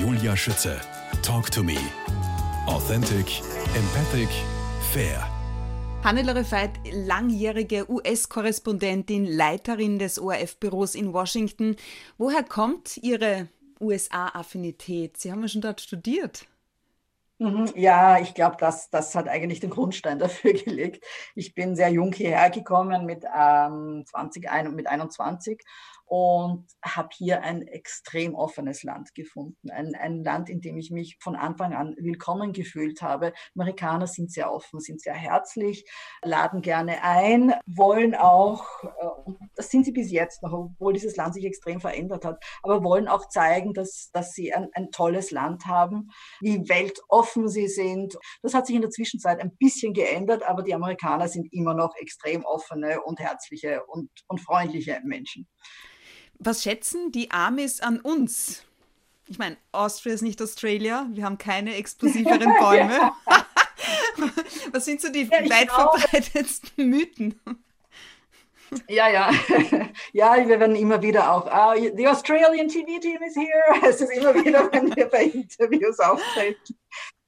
Julia Schütze. Talk to me. Authentic, empathic, fair. Hannelore Veit, langjährige US-Korrespondentin, Leiterin des ORF-Büros in Washington. Woher kommt Ihre USA-Affinität? Sie haben ja schon dort studiert. Mhm, ja, ich glaube, das, das hat eigentlich den Grundstein dafür gelegt. Ich bin sehr jung hierher gekommen mit, ähm, 20, mit 21 und habe hier ein extrem offenes Land gefunden. Ein, ein Land, in dem ich mich von Anfang an willkommen gefühlt habe. Amerikaner sind sehr offen, sind sehr herzlich, laden gerne ein, wollen auch, äh, das sind sie bis jetzt noch, obwohl dieses Land sich extrem verändert hat, aber wollen auch zeigen, dass, dass sie ein, ein tolles Land haben, wie weltoffen sie sind. Das hat sich in der Zwischenzeit ein bisschen geändert, aber die Amerikaner sind immer noch extrem offene und herzliche und, und freundliche Menschen. Was schätzen die Amis an uns? Ich meine, Austria ist nicht Australia, wir haben keine explosiveren Bäume. Was sind so die ja, weit verbreitetsten Mythen? Ja, ja. Ja, wir werden immer wieder auch, uh, the Australian TV team is here. Es ist immer wieder, wenn wir bei Interviews auftreten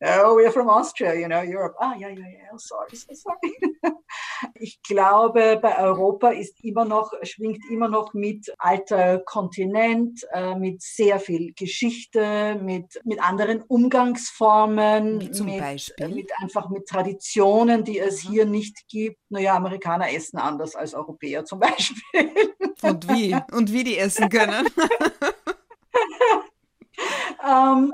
oh, we're from Austria, you know, Europe. Ah, ja, ja, ja, sorry, so sorry. Ich glaube, bei Europa ist immer noch, schwingt immer noch mit alter Kontinent, äh, mit sehr viel Geschichte, mit, mit anderen Umgangsformen, Wie zum mit, Beispiel? mit einfach mit Traditionen, die es mhm. hier nicht gibt. Naja, Amerikaner essen anders als Europäer zum Beispiel. Und wie? Und wie die essen können? ähm,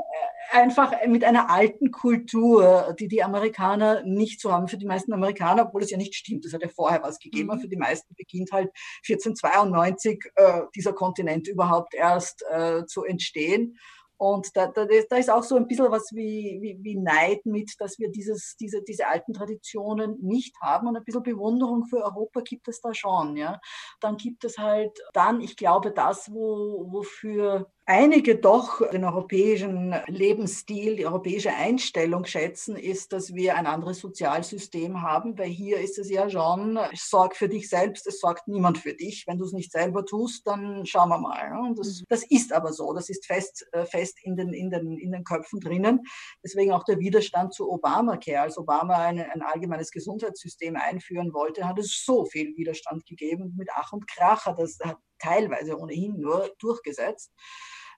einfach mit einer alten Kultur, die die Amerikaner nicht so haben. Für die meisten Amerikaner, obwohl es ja nicht stimmt, es hat ja vorher was gegeben, mhm. für die meisten beginnt halt 1492 äh, dieser Kontinent überhaupt erst äh, zu entstehen. Und da, da, da, ist auch so ein bisschen was wie, wie, wie Neid mit, dass wir dieses, diese, diese alten Traditionen nicht haben. Und ein bisschen Bewunderung für Europa gibt es da schon. Ja. Dann gibt es halt dann, ich glaube, das, wo, wofür einige doch den europäischen Lebensstil, die europäische Einstellung schätzen, ist, dass wir ein anderes Sozialsystem haben, weil hier ist es ja schon, sorg für dich selbst, es sorgt niemand für dich. Wenn du es nicht selber tust, dann schauen wir mal. Das, mhm. das ist aber so, das ist fest, äh, fest in, den, in, den, in den Köpfen drinnen. Deswegen auch der Widerstand zu Obamacare. Als Obama ein, ein allgemeines Gesundheitssystem einführen wollte, hat es so viel Widerstand gegeben. Mit Ach und Krach hat das hat teilweise ohnehin nur durchgesetzt.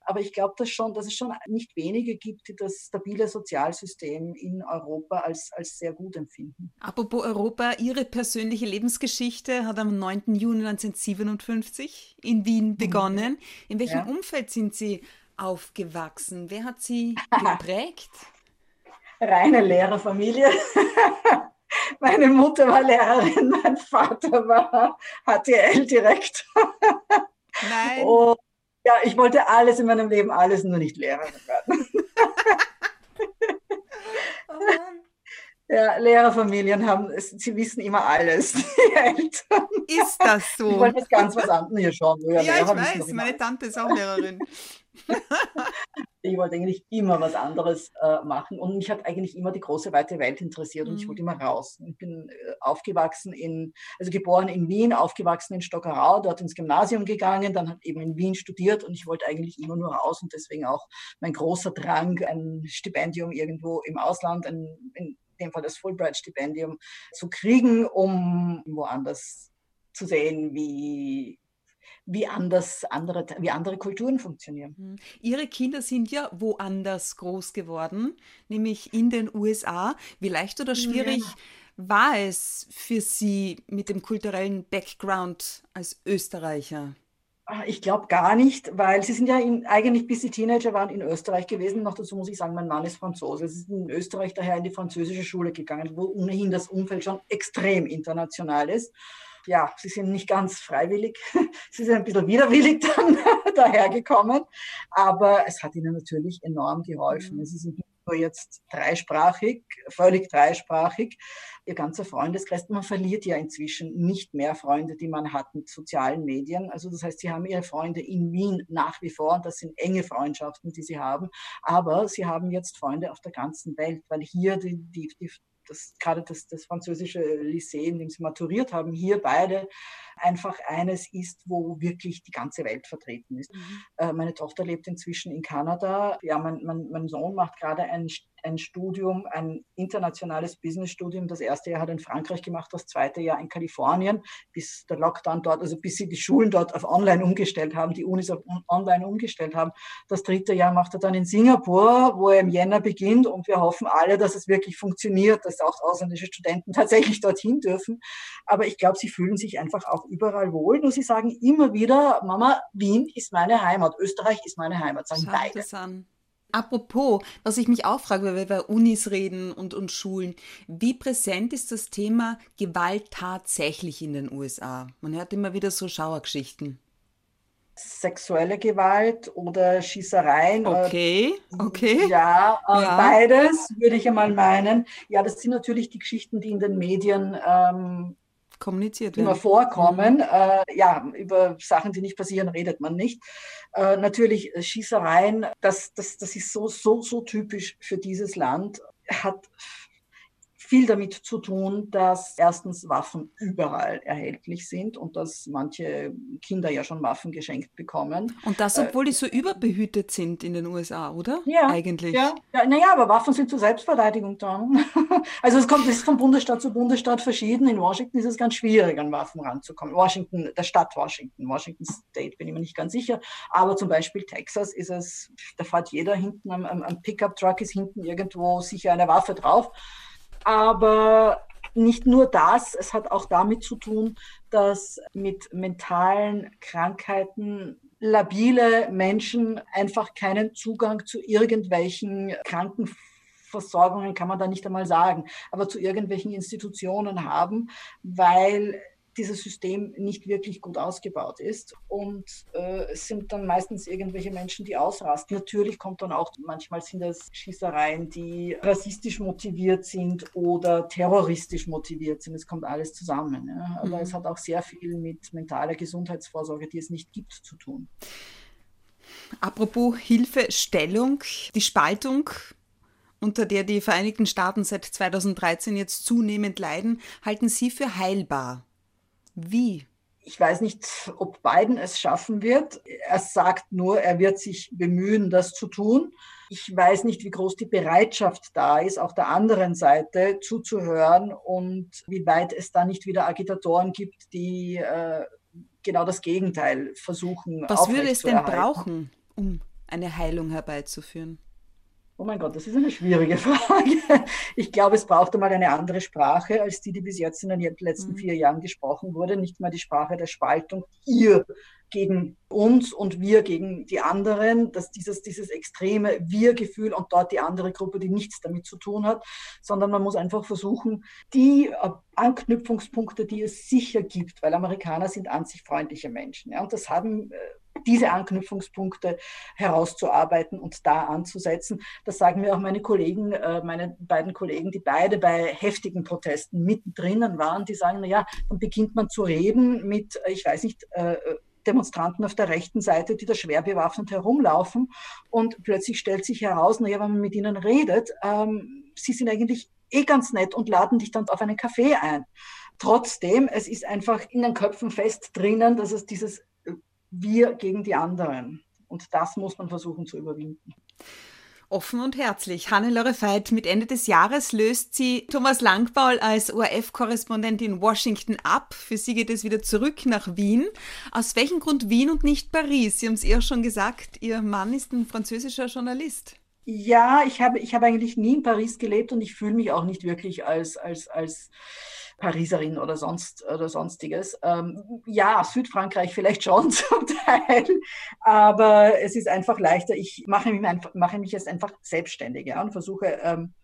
Aber ich glaube, dass, schon, dass es schon nicht wenige gibt, die das stabile Sozialsystem in Europa als, als sehr gut empfinden. Apropos Europa, Ihre persönliche Lebensgeschichte hat am 9. Juni 1957 in Wien mhm. begonnen. In welchem ja. Umfeld sind Sie aufgewachsen? Wer hat Sie geprägt? Reine Lehrerfamilie. Meine Mutter war Lehrerin, mein Vater war HTL-Direktor. Nein. Und ja, ich wollte alles in meinem Leben, alles nur nicht Lehrerin werden. Ja, Lehrerfamilien haben, sie wissen immer alles, die Eltern. Ist das so? Ich wollte jetzt ganz was anderes hier schon. Ja, ja ich weiß, meine Tante ist auch Lehrerin. ich wollte eigentlich immer was anderes äh, machen und mich hat eigentlich immer die große weite Welt interessiert und mhm. ich wollte immer raus. Ich bin äh, aufgewachsen in, also geboren in Wien, aufgewachsen in Stockerau, dort ins Gymnasium gegangen, dann hat eben in Wien studiert und ich wollte eigentlich immer nur raus und deswegen auch mein großer Drang, ein Stipendium irgendwo im Ausland, ein, in dem Fall das Fulbright-Stipendium zu kriegen, um woanders zu sehen, wie, wie anders andere, wie andere Kulturen funktionieren. Mhm. Ihre Kinder sind ja woanders groß geworden, nämlich in den USA. Wie leicht oder schwierig ja. war es für Sie mit dem kulturellen Background als Österreicher? Ah, ich glaube gar nicht, weil sie sind ja in, eigentlich bis sie Teenager waren in Österreich gewesen. Noch dazu muss ich sagen, mein Mann ist Franzose. Sie sind in Österreich daher in die französische Schule gegangen, wo ohnehin das Umfeld schon extrem international ist ja, sie sind nicht ganz freiwillig, sie sind ein bisschen widerwillig dann dahergekommen, aber es hat ihnen natürlich enorm geholfen. Mhm. Sie sind nicht nur jetzt dreisprachig, völlig dreisprachig, ihr ganzer Freundeskreis, man verliert ja inzwischen nicht mehr Freunde, die man hat mit sozialen Medien. Also das heißt, sie haben ihre Freunde in Wien nach wie vor und das sind enge Freundschaften, die sie haben, aber sie haben jetzt Freunde auf der ganzen Welt, weil hier die, die, die das, gerade das, das französische Lycée, in dem sie maturiert haben, hier beide einfach eines ist, wo wirklich die ganze Welt vertreten ist. Mhm. Äh, meine Tochter lebt inzwischen in Kanada. Ja, mein, mein, mein Sohn macht gerade ein, ein Studium, ein internationales Businessstudium. Das erste Jahr hat er in Frankreich gemacht, das zweite Jahr in Kalifornien, bis der Lockdown dort, also bis sie die Schulen dort auf online umgestellt haben, die Unis auf online umgestellt haben. Das dritte Jahr macht er dann in Singapur, wo er im Jänner beginnt und wir hoffen alle, dass es wirklich funktioniert, dass auch ausländische Studenten tatsächlich dorthin dürfen. Aber ich glaube, sie fühlen sich einfach auch überall wohl. Nur sie sagen immer wieder, Mama, Wien ist meine Heimat, Österreich ist meine Heimat, sagen Schau beide. Apropos, was ich mich auch frage, weil wir über Unis reden und, und Schulen, wie präsent ist das Thema Gewalt tatsächlich in den USA? Man hört immer wieder so Schauergeschichten. Sexuelle Gewalt oder Schießereien. Okay, okay. Ja, äh, ja, beides würde ich einmal meinen. Ja, das sind natürlich die Geschichten, die in den Medien ähm, kommuniziert immer vorkommen. Mhm. Äh, ja, über Sachen, die nicht passieren, redet man nicht. Äh, natürlich äh, Schießereien, das, das, das ist so, so, so typisch für dieses Land. Hat viel damit zu tun, dass erstens Waffen überall erhältlich sind und dass manche Kinder ja schon Waffen geschenkt bekommen. Und das, obwohl äh, die so überbehütet sind in den USA, oder? Ja. Eigentlich. Ja, ja naja, aber Waffen sind zur Selbstverteidigung da. also es kommt, es ist von Bundesstaat zu Bundesstaat verschieden. In Washington ist es ganz schwierig, an Waffen ranzukommen. Washington, der Stadt Washington, Washington State bin ich mir nicht ganz sicher. Aber zum Beispiel Texas ist es, da fährt jeder hinten am, am Pickup-Truck ist hinten irgendwo sicher eine Waffe drauf. Aber nicht nur das, es hat auch damit zu tun, dass mit mentalen Krankheiten labile Menschen einfach keinen Zugang zu irgendwelchen Krankenversorgungen, kann man da nicht einmal sagen, aber zu irgendwelchen Institutionen haben, weil dieses System nicht wirklich gut ausgebaut ist. Und äh, es sind dann meistens irgendwelche Menschen, die ausrasten. Natürlich kommt dann auch, manchmal sind das Schießereien, die rassistisch motiviert sind oder terroristisch motiviert sind. Es kommt alles zusammen. Ja. Aber mhm. es hat auch sehr viel mit mentaler Gesundheitsvorsorge, die es nicht gibt, zu tun. Apropos Hilfestellung, die Spaltung unter der die Vereinigten Staaten seit 2013 jetzt zunehmend leiden, halten Sie für heilbar? Wie? Ich weiß nicht, ob Biden es schaffen wird. Er sagt nur, er wird sich bemühen, das zu tun. Ich weiß nicht, wie groß die Bereitschaft da ist, auf der anderen Seite zuzuhören und wie weit es da nicht wieder Agitatoren gibt, die äh, genau das Gegenteil versuchen. Was würde es denn brauchen, um eine Heilung herbeizuführen? Oh mein Gott, das ist eine schwierige Frage. Ich glaube, es braucht einmal eine andere Sprache als die, die bis jetzt in den letzten mhm. vier Jahren gesprochen wurde. Nicht mal die Sprache der Spaltung. Ihr gegen uns und wir gegen die anderen, dass dieses, dieses extreme Wir-Gefühl und dort die andere Gruppe, die nichts damit zu tun hat, sondern man muss einfach versuchen, die äh, Anknüpfungspunkte, die es sicher gibt, weil Amerikaner sind an sich freundliche Menschen. Ja, und das haben äh, diese Anknüpfungspunkte herauszuarbeiten und da anzusetzen. Das sagen mir auch meine Kollegen, äh, meine beiden Kollegen, die beide bei heftigen Protesten mittendrin waren, die sagen, na ja, dann beginnt man zu reden mit, ich weiß nicht, äh, Demonstranten auf der rechten Seite, die da schwer bewaffnet herumlaufen. Und plötzlich stellt sich heraus, naja, wenn man mit ihnen redet, ähm, sie sind eigentlich eh ganz nett und laden dich dann auf einen Kaffee ein. Trotzdem, es ist einfach in den Köpfen fest drinnen, dass es dieses wir gegen die anderen. Und das muss man versuchen zu überwinden. Offen und herzlich. Hannelore Veit, mit Ende des Jahres löst sie Thomas Langbaul als ORF-Korrespondent in Washington ab. Für sie geht es wieder zurück nach Wien. Aus welchem Grund Wien und nicht Paris? Sie haben es eher schon gesagt, Ihr Mann ist ein französischer Journalist. Ja, ich habe, ich habe eigentlich nie in Paris gelebt und ich fühle mich auch nicht wirklich als, als, als Pariserin oder sonst oder sonstiges. Ähm, ja, Südfrankreich vielleicht schon zum Teil, aber es ist einfach leichter. Ich mache mich, einfach, mache mich jetzt einfach selbstständig ja, und versuche ähm,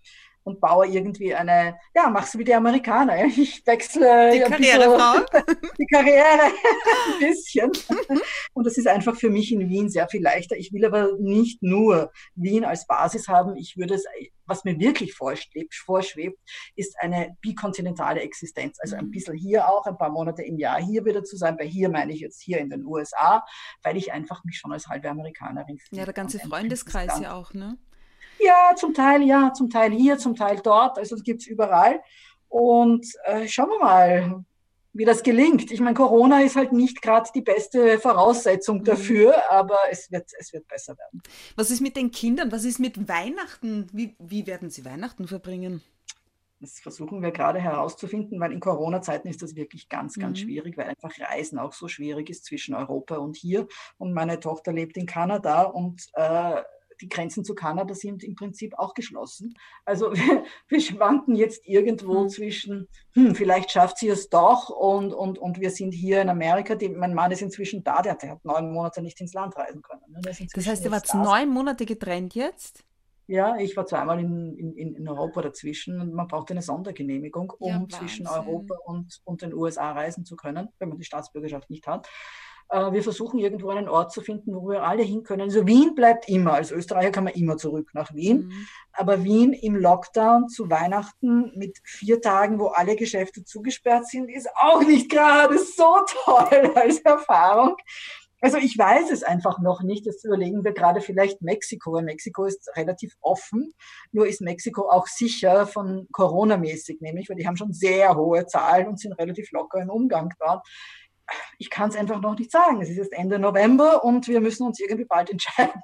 und baue irgendwie eine, ja, mach's wie die Amerikaner. Ich wechsle die Karrierefrau. die Karriere ein bisschen. Und das ist einfach für mich in Wien sehr viel leichter. Ich will aber nicht nur Wien als Basis haben. Ich würde es, was mir wirklich vorschwebt, vorschwebt ist eine bikontinentale Existenz. Also ein mhm. bisschen hier auch, ein paar Monate im Jahr hier wieder zu sein. Bei hier meine ich jetzt hier in den USA, weil ich einfach mich schon als halbe Amerikanerin fühle. Ja, der ganze Freundeskreis ja auch, ne? Ja, zum Teil ja, zum Teil hier, zum Teil dort. Also es gibt es überall. Und äh, schauen wir mal, wie das gelingt. Ich meine, Corona ist halt nicht gerade die beste Voraussetzung mhm. dafür, aber es wird, es wird besser werden. Was ist mit den Kindern? Was ist mit Weihnachten? Wie, wie werden sie Weihnachten verbringen? Das versuchen wir gerade herauszufinden, weil in Corona-Zeiten ist das wirklich ganz, ganz mhm. schwierig, weil einfach Reisen auch so schwierig ist zwischen Europa und hier. Und meine Tochter lebt in Kanada und äh, die Grenzen zu Kanada sind im Prinzip auch geschlossen. Also wir, wir schwanken jetzt irgendwo mhm. zwischen, hm, vielleicht schafft sie es doch und, und, und wir sind hier in Amerika. Die, mein Mann ist inzwischen da, der, der hat neun Monate nicht ins Land reisen können. Ne? Das heißt, ihr wart neun Monate getrennt jetzt? Ja, ich war zweimal in, in, in Europa dazwischen und man braucht eine Sondergenehmigung, um ja, zwischen Europa und, und den USA reisen zu können, wenn man die Staatsbürgerschaft nicht hat. Äh, wir versuchen irgendwo einen Ort zu finden, wo wir alle hin können. Also Wien bleibt immer. Als Österreicher kann man immer zurück nach Wien. Mhm. Aber Wien im Lockdown zu Weihnachten mit vier Tagen, wo alle Geschäfte zugesperrt sind, ist auch nicht gerade so toll als Erfahrung. Also ich weiß es einfach noch nicht. Jetzt überlegen wir gerade vielleicht Mexiko. Mexiko ist relativ offen. Nur ist Mexiko auch sicher von Corona-mäßig, nämlich, weil die haben schon sehr hohe Zahlen und sind relativ locker im Umgang dort. Ich kann es einfach noch nicht sagen. Es ist jetzt Ende November und wir müssen uns irgendwie bald entscheiden.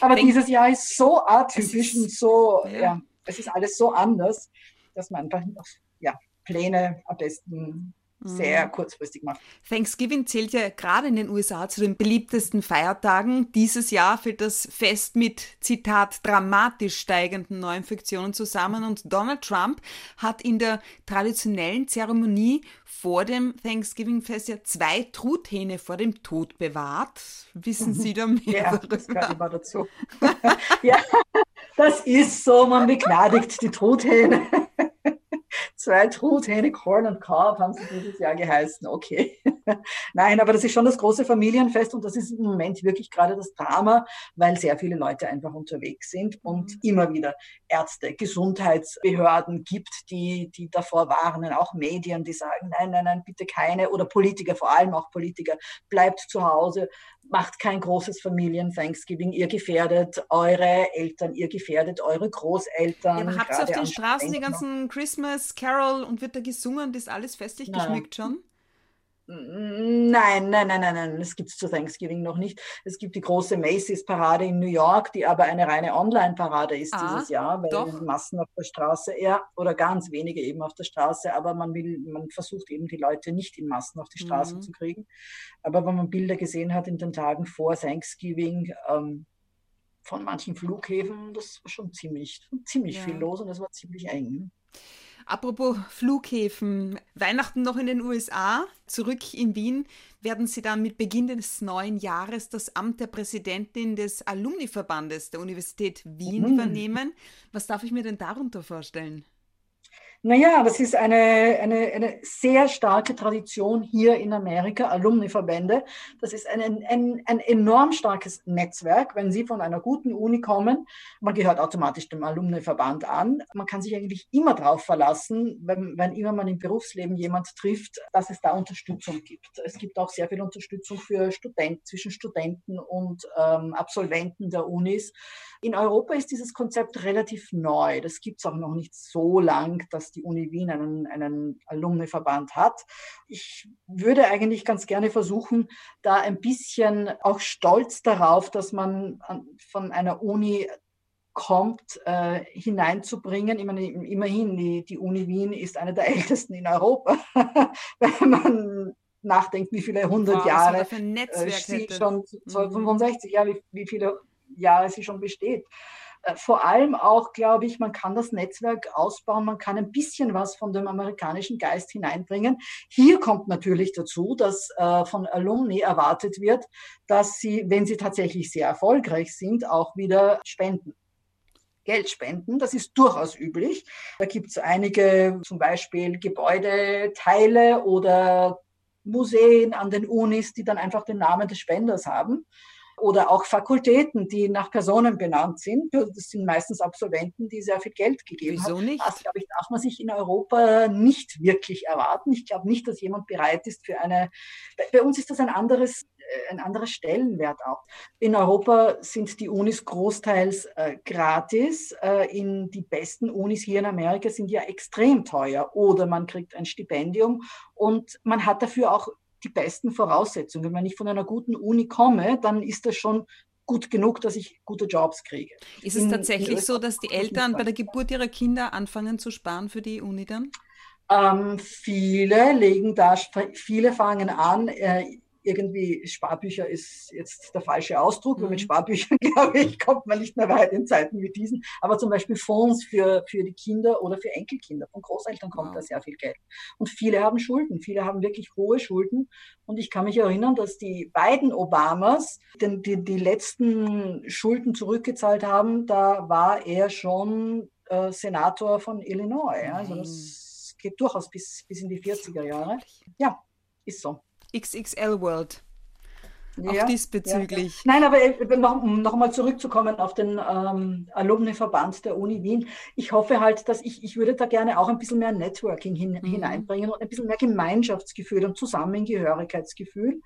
Aber Denk, dieses Jahr ist so atypisch ist, und so, ja. ja, es ist alles so anders, dass man einfach ja, Pläne am besten sehr mhm. kurzfristig macht. Thanksgiving zählt ja gerade in den USA zu den beliebtesten Feiertagen. Dieses Jahr fällt das Fest mit, Zitat, dramatisch steigenden Neuinfektionen zusammen und Donald Trump hat in der traditionellen Zeremonie vor dem Thanksgiving-Fest ja zwei Truthähne vor dem Tod bewahrt. Wissen Sie da mehr ja, darüber? das gehört immer dazu. ja, das ist so, man begnadigt die Truthähne. Zwei Truthähne, Corn und Cob haben sie dieses Jahr geheißen. Okay. Nein, aber das ist schon das große Familienfest und das ist im Moment wirklich gerade das Drama, weil sehr viele Leute einfach unterwegs sind und mhm. immer wieder Ärzte, Gesundheitsbehörden gibt, die, die davor warnen, auch Medien, die sagen, nein, nein, nein, bitte keine oder Politiker, vor allem auch Politiker, bleibt zu Hause, macht kein großes Familien-Thanksgiving, ihr gefährdet eure Eltern, ihr gefährdet eure Großeltern. Ja, aber habt ihr auf den Straßen die ganzen Christmas Carol und wird da gesungen, das ist alles festlich Nein. geschmückt schon? Nein, nein, nein, nein, nein, das gibt es zu Thanksgiving noch nicht. Es gibt die große Macy's-Parade in New York, die aber eine reine Online-Parade ist ah, dieses Jahr, weil doch. Massen auf der Straße, ja, oder ganz wenige eben auf der Straße, aber man will, man versucht eben die Leute nicht in Massen auf die Straße mhm. zu kriegen. Aber wenn man Bilder gesehen hat in den Tagen vor Thanksgiving, ähm, von manchen Flughäfen, das war schon ziemlich, ziemlich ja. viel los und das war ziemlich eng. Apropos Flughäfen, Weihnachten noch in den USA, zurück in Wien werden Sie dann mit Beginn des neuen Jahres das Amt der Präsidentin des Alumni-Verbandes der Universität Wien mhm. übernehmen. Was darf ich mir denn darunter vorstellen? Naja, das ist eine, eine, eine sehr starke Tradition hier in Amerika, Alumni-Verbände. Das ist ein, ein, ein enorm starkes Netzwerk. Wenn Sie von einer guten Uni kommen, man gehört automatisch dem Alumni-Verband an. Man kann sich eigentlich immer darauf verlassen, wenn, wenn immer man im Berufsleben jemand trifft, dass es da Unterstützung gibt. Es gibt auch sehr viel Unterstützung für Studenten, zwischen Studenten und ähm, Absolventen der Unis. In Europa ist dieses Konzept relativ neu. Das gibt es auch noch nicht so lang, dass die Uni Wien einen, einen Alumni-Verband hat. Ich würde eigentlich ganz gerne versuchen, da ein bisschen auch stolz darauf, dass man von einer Uni kommt, äh, hineinzubringen. Meine, immerhin, die, die Uni Wien ist eine der ältesten in Europa. Wenn man nachdenkt, wie viele hundert wow, Jahre äh, sie schon, 65 mhm. Jahre, wie, wie viele Jahre sie schon besteht. Äh, vor allem auch, glaube ich, man kann das Netzwerk ausbauen, man kann ein bisschen was von dem amerikanischen Geist hineinbringen. Hier kommt natürlich dazu, dass äh, von Alumni erwartet wird, dass sie, wenn sie tatsächlich sehr erfolgreich sind, auch wieder spenden. Geld spenden. Das ist durchaus üblich. Da gibt es einige, zum Beispiel Gebäudeteile oder Museen an den Unis, die dann einfach den Namen des Spenders haben oder auch Fakultäten, die nach Personen benannt sind. Das sind meistens Absolventen, die sehr viel Geld gegeben Wieso haben. nicht? Das, glaube ich, darf man sich in Europa nicht wirklich erwarten. Ich glaube nicht, dass jemand bereit ist für eine, bei uns ist das ein anderes ein anderer Stellenwert auch. In Europa sind die Unis großteils äh, gratis. Äh, in die besten Unis hier in Amerika sind ja extrem teuer. Oder man kriegt ein Stipendium und man hat dafür auch die besten Voraussetzungen. Wenn ich von einer guten Uni komme, dann ist das schon gut genug, dass ich gute Jobs kriege. Ist es in, tatsächlich in so, dass die Eltern bei der Geburt ihrer Kinder anfangen zu sparen für die Uni dann? Ähm, viele legen da, viele fangen an, äh, irgendwie Sparbücher ist jetzt der falsche Ausdruck, mhm. weil mit mhm. Sparbüchern, glaube ich, kommt man nicht mehr weit in Zeiten wie diesen. Aber zum Beispiel Fonds für, für die Kinder oder für Enkelkinder. Von Großeltern kommt wow. da sehr viel Geld. Und viele haben Schulden. Viele haben wirklich hohe Schulden. Und ich kann mich erinnern, dass die beiden Obamas den, die, die letzten Schulden zurückgezahlt haben. Da war er schon äh, Senator von Illinois. Also das geht durchaus bis, bis in die 40er Jahre. Ja, ist so. XXL World. Ja, auch diesbezüglich. Ja. Nein, aber noch, um nochmal zurückzukommen auf den ähm, Alumni-Verband der Uni Wien. Ich hoffe halt, dass ich, ich würde da gerne auch ein bisschen mehr Networking hin, mhm. hineinbringen und ein bisschen mehr Gemeinschaftsgefühl und Zusammengehörigkeitsgefühl.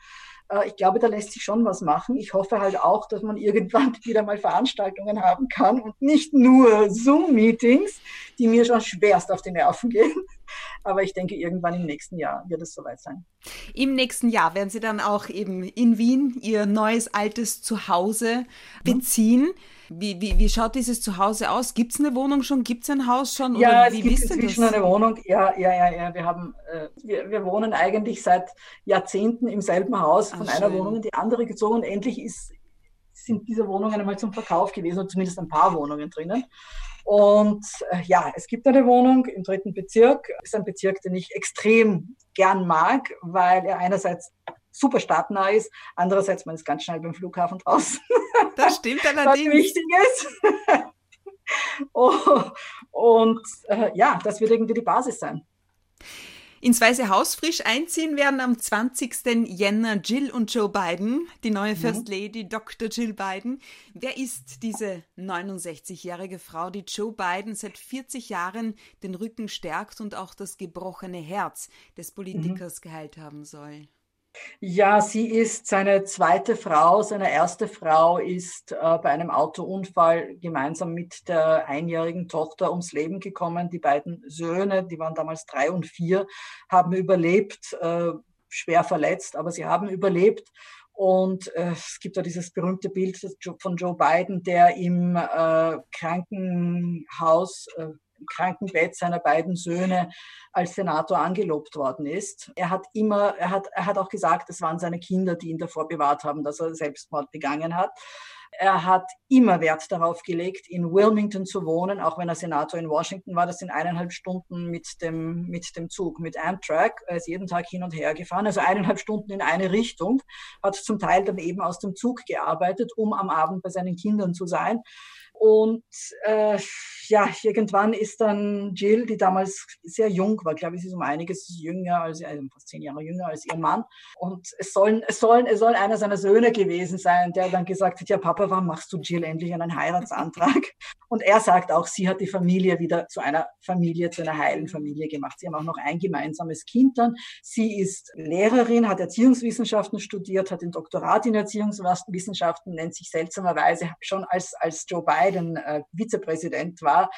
Äh, ich glaube, da lässt sich schon was machen. Ich hoffe halt auch, dass man irgendwann wieder mal Veranstaltungen haben kann und nicht nur Zoom-Meetings, die mir schon schwerst auf die Nerven gehen. Aber ich denke, irgendwann im nächsten Jahr wird es soweit sein. Im nächsten Jahr werden Sie dann auch eben in Wien Ihr neues, altes Zuhause beziehen. Mhm. Wie, wie, wie schaut dieses Zuhause aus? Gibt es eine Wohnung schon? Gibt es ein Haus schon? Ja, Oder es gibt inzwischen das? eine Wohnung. Ja, ja, ja, ja. Wir, haben, äh, wir, wir wohnen eigentlich seit Jahrzehnten im selben Haus, von Ach, einer schön. Wohnung in die andere gezogen. Endlich ist, sind diese Wohnungen einmal zum Verkauf gewesen, oder zumindest ein paar Wohnungen drinnen. Und äh, ja, es gibt eine Wohnung im dritten Bezirk. Das ist ein Bezirk, den ich extrem gern mag, weil er einerseits super stadtnah ist. Andererseits, man ist ganz schnell beim Flughafen draußen. Das stimmt allerdings. Was wichtig ist. oh, und äh, ja, das wird irgendwie die Basis sein. Ins Weiße Haus frisch einziehen werden am 20. Jänner Jill und Joe Biden, die neue mhm. First Lady Dr. Jill Biden. Wer ist diese 69-jährige Frau, die Joe Biden seit 40 Jahren den Rücken stärkt und auch das gebrochene Herz des Politikers mhm. geheilt haben soll? Ja, sie ist seine zweite Frau. Seine erste Frau ist äh, bei einem Autounfall gemeinsam mit der einjährigen Tochter ums Leben gekommen. Die beiden Söhne, die waren damals drei und vier, haben überlebt, äh, schwer verletzt, aber sie haben überlebt. Und äh, es gibt da dieses berühmte Bild von Joe Biden, der im äh, Krankenhaus äh, Krankenbett seiner beiden Söhne als Senator angelobt worden ist. Er hat immer, er hat, er hat auch gesagt, es waren seine Kinder, die ihn davor bewahrt haben, dass er Selbstmord begangen hat. Er hat immer Wert darauf gelegt, in Wilmington zu wohnen, auch wenn er Senator in Washington war. Das sind eineinhalb Stunden mit dem, mit dem Zug, mit Amtrak. Er ist jeden Tag hin und her gefahren, also eineinhalb Stunden in eine Richtung, hat zum Teil dann eben aus dem Zug gearbeitet, um am Abend bei seinen Kindern zu sein. Und äh, ja, irgendwann ist dann Jill, die damals sehr jung war, glaube ich, sie ist um einiges jünger als, also fast zehn Jahre jünger als ihr Mann. Und es sollen, es sollen, es soll einer seiner Söhne gewesen sein, der dann gesagt hat, ja Papa, warum machst du Jill endlich einen Heiratsantrag? Und er sagt auch, sie hat die Familie wieder zu einer Familie, zu einer heilen Familie gemacht. Sie haben auch noch ein gemeinsames Kind dann. Sie ist Lehrerin, hat Erziehungswissenschaften studiert, hat ein Doktorat in Erziehungswissenschaften, nennt sich seltsamerweise schon als, als Joe Biden äh, Vizepräsident war,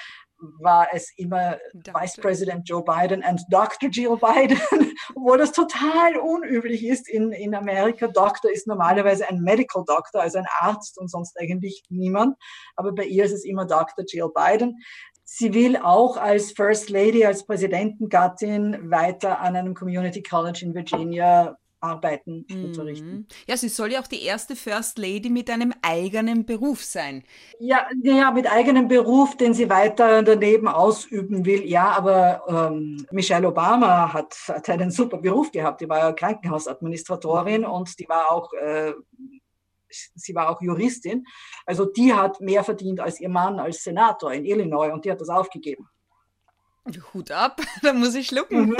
war es immer Dr. Vice President Joe Biden und Dr. Jill Biden, obwohl das total unüblich ist in, in Amerika. Doktor ist normalerweise ein Medical Doctor, also ein Arzt und sonst eigentlich niemand. Aber bei ihr ist es immer Dr. Jill Biden. Sie will auch als First Lady, als Präsidentengattin weiter an einem Community College in Virginia arbeiten, mhm. unterrichten. Ja, sie soll ja auch die erste First Lady mit einem eigenen Beruf sein. Ja, ja mit eigenem Beruf, den sie weiter daneben ausüben will. Ja, aber ähm, Michelle Obama hat, hat einen super Beruf gehabt. Die war ja Krankenhausadministratorin mhm. und die war auch äh, sie war auch Juristin. Also die hat mehr verdient als ihr Mann als Senator in Illinois und die hat das aufgegeben. Hut ab, da muss ich schlucken. Mhm.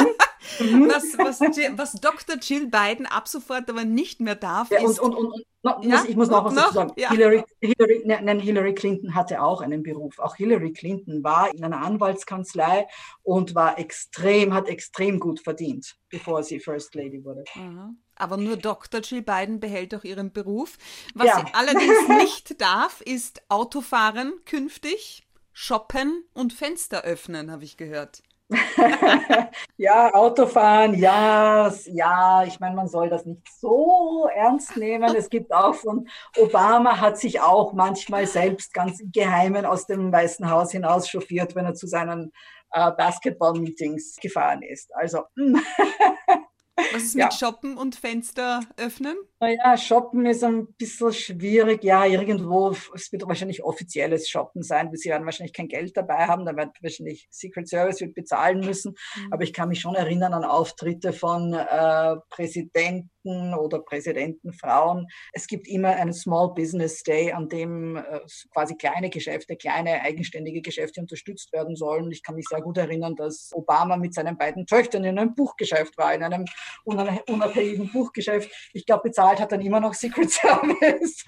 Mhm. was, was, was Dr. Jill Biden ab sofort aber nicht mehr darf, ja, ist... Und, und, und, und ja? ich muss noch was dazu sagen. Ja. Hillary, Hillary, nein, Hillary Clinton hatte auch einen Beruf. Auch Hillary Clinton war in einer Anwaltskanzlei und war extrem, hat extrem gut verdient, bevor sie First Lady wurde. Aha. Aber nur Dr. Jill Biden behält auch ihren Beruf. Was sie allerdings nicht darf, ist Autofahren künftig, shoppen und Fenster öffnen, habe ich gehört. ja, Autofahren, ja, ja, ich meine, man soll das nicht so ernst nehmen. Es gibt auch von Obama hat sich auch manchmal selbst ganz im Geheimen aus dem Weißen Haus hinaus chauffiert, wenn er zu seinen äh, Basketball-Meetings gefahren ist. Also Was ist mit ja. Shoppen und Fenster öffnen? Naja, Shoppen ist ein bisschen schwierig. Ja, irgendwo, es wird wahrscheinlich offizielles Shoppen sein, sie werden wahrscheinlich kein Geld dabei haben, da wird wahrscheinlich Secret Service wird bezahlen müssen. Mhm. Aber ich kann mich schon erinnern an Auftritte von äh, Präsidenten oder Präsidentenfrauen. Es gibt immer einen Small Business Day, an dem äh, quasi kleine Geschäfte, kleine eigenständige Geschäfte unterstützt werden sollen. Ich kann mich sehr gut erinnern, dass Obama mit seinen beiden Töchtern in einem Buchgeschäft war, in einem unabhängigen Buchgeschäft. Ich glaube, bezahlt hat dann immer noch Secret Service.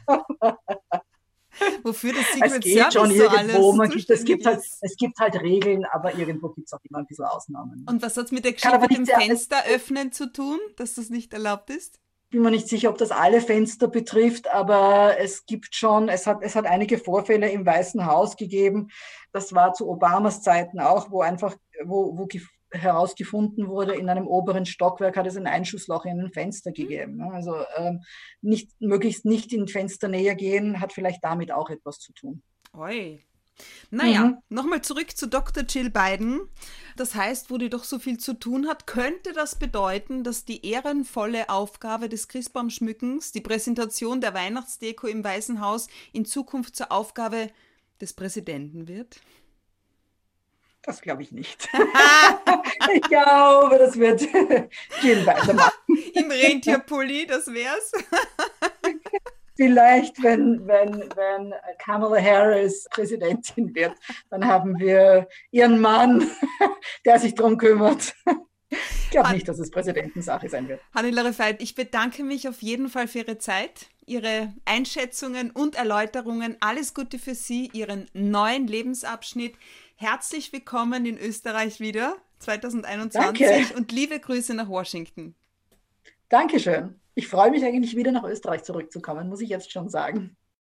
Wofür das Secret es geht Service schon irgendwo. Man gibt, es, gibt halt, es gibt halt Regeln, aber irgendwo gibt es auch immer ein bisschen Ausnahmen. Und was hat es mit der Geschichte mit dem Fenster öffnen zu tun, dass das nicht erlaubt ist? Ich bin mir nicht sicher, ob das alle Fenster betrifft, aber es gibt schon, es hat, es hat einige Vorfälle im Weißen Haus gegeben. Das war zu Obamas Zeiten auch, wo einfach, wo, wo herausgefunden wurde, in einem oberen Stockwerk hat es ein Einschussloch in ein Fenster gegeben. Ne? Also ähm, nicht, möglichst nicht in Fensternähe gehen, hat vielleicht damit auch etwas zu tun. Oi. Naja, mhm. nochmal zurück zu Dr. Jill Biden. Das heißt, wo die doch so viel zu tun hat, könnte das bedeuten, dass die ehrenvolle Aufgabe des Christbaumschmückens, die Präsentation der Weihnachtsdeko im Weißen Haus, in Zukunft zur Aufgabe des Präsidenten wird? Das glaube ich nicht. ich glaube, das wird Jill weitermachen. Im Rentierpulli, das wär's. Vielleicht, wenn, wenn, wenn Kamala Harris Präsidentin wird, dann haben wir ihren Mann, der sich darum kümmert. Ich glaube nicht, dass es Präsidentensache sein wird. Hannelore Veit, ich bedanke mich auf jeden Fall für Ihre Zeit, Ihre Einschätzungen und Erläuterungen. Alles Gute für Sie, Ihren neuen Lebensabschnitt. Herzlich willkommen in Österreich wieder 2021 Danke. und liebe Grüße nach Washington. Dankeschön. Ich freue mich eigentlich wieder nach Österreich zurückzukommen, muss ich jetzt schon sagen.